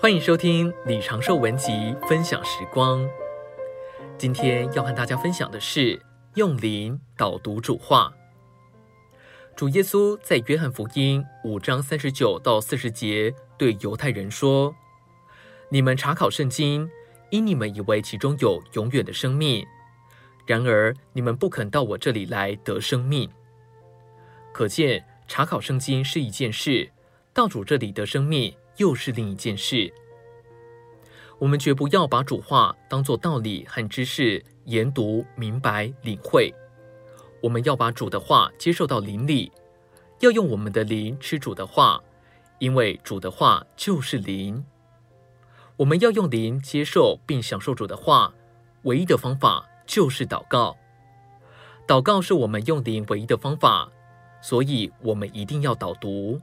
欢迎收听李长寿文集分享时光。今天要和大家分享的是用灵导读主话。主耶稣在约翰福音五章三十九到四十节对犹太人说：“你们查考圣经，因你们以为其中有永远的生命，然而你们不肯到我这里来得生命。可见查考圣经是一件事，到主这里得生命。”又是另一件事。我们绝不要把主话当作道理和知识研读明白领会，我们要把主的话接受到灵里，要用我们的灵吃主的话，因为主的话就是灵。我们要用灵接受并享受主的话，唯一的方法就是祷告。祷告是我们用灵唯一的方法，所以我们一定要导读。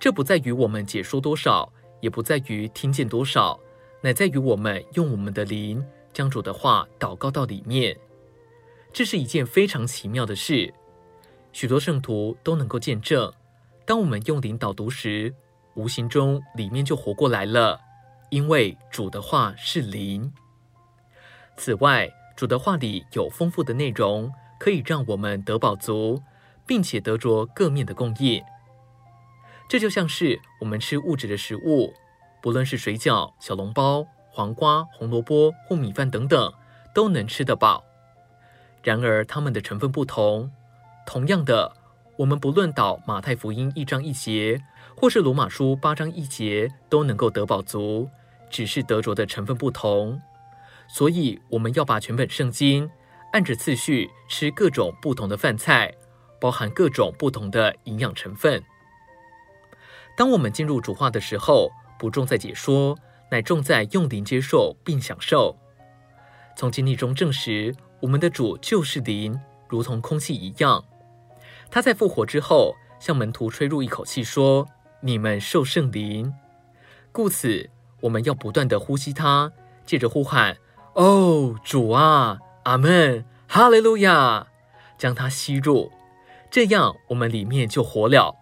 这不在于我们解说多少，也不在于听见多少，乃在于我们用我们的灵将主的话祷告到里面。这是一件非常奇妙的事，许多圣徒都能够见证。当我们用灵导读时，无形中里面就活过来了，因为主的话是灵。此外，主的话里有丰富的内容，可以让我们得饱足，并且得着各面的供应。这就像是我们吃物质的食物，不论是水饺、小笼包、黄瓜、红萝卜或米饭等等，都能吃得饱。然而，它们的成分不同。同样的，我们不论祷马太福音一章一节，或是罗马书八章一节，都能够得饱足，只是得着的成分不同。所以，我们要把全本圣经按着次序吃各种不同的饭菜，包含各种不同的营养成分。当我们进入主话的时候，不重在解说，乃重在用灵接受并享受。从经历中证实，我们的主就是灵，如同空气一样。他在复活之后，向门徒吹入一口气，说：“你们受圣灵。”故此，我们要不断的呼吸他，借着呼喊：“哦，主啊，阿门，哈利路亚！”将它吸入，这样我们里面就活了。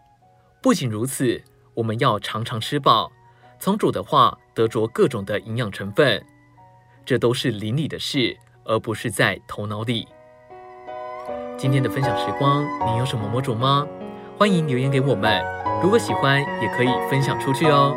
不仅如此。我们要常常吃饱，从主的话得着各种的营养成分，这都是邻里的事，而不是在头脑里。今天的分享时光，你有什么魔咒吗？欢迎留言给我们。如果喜欢，也可以分享出去哦。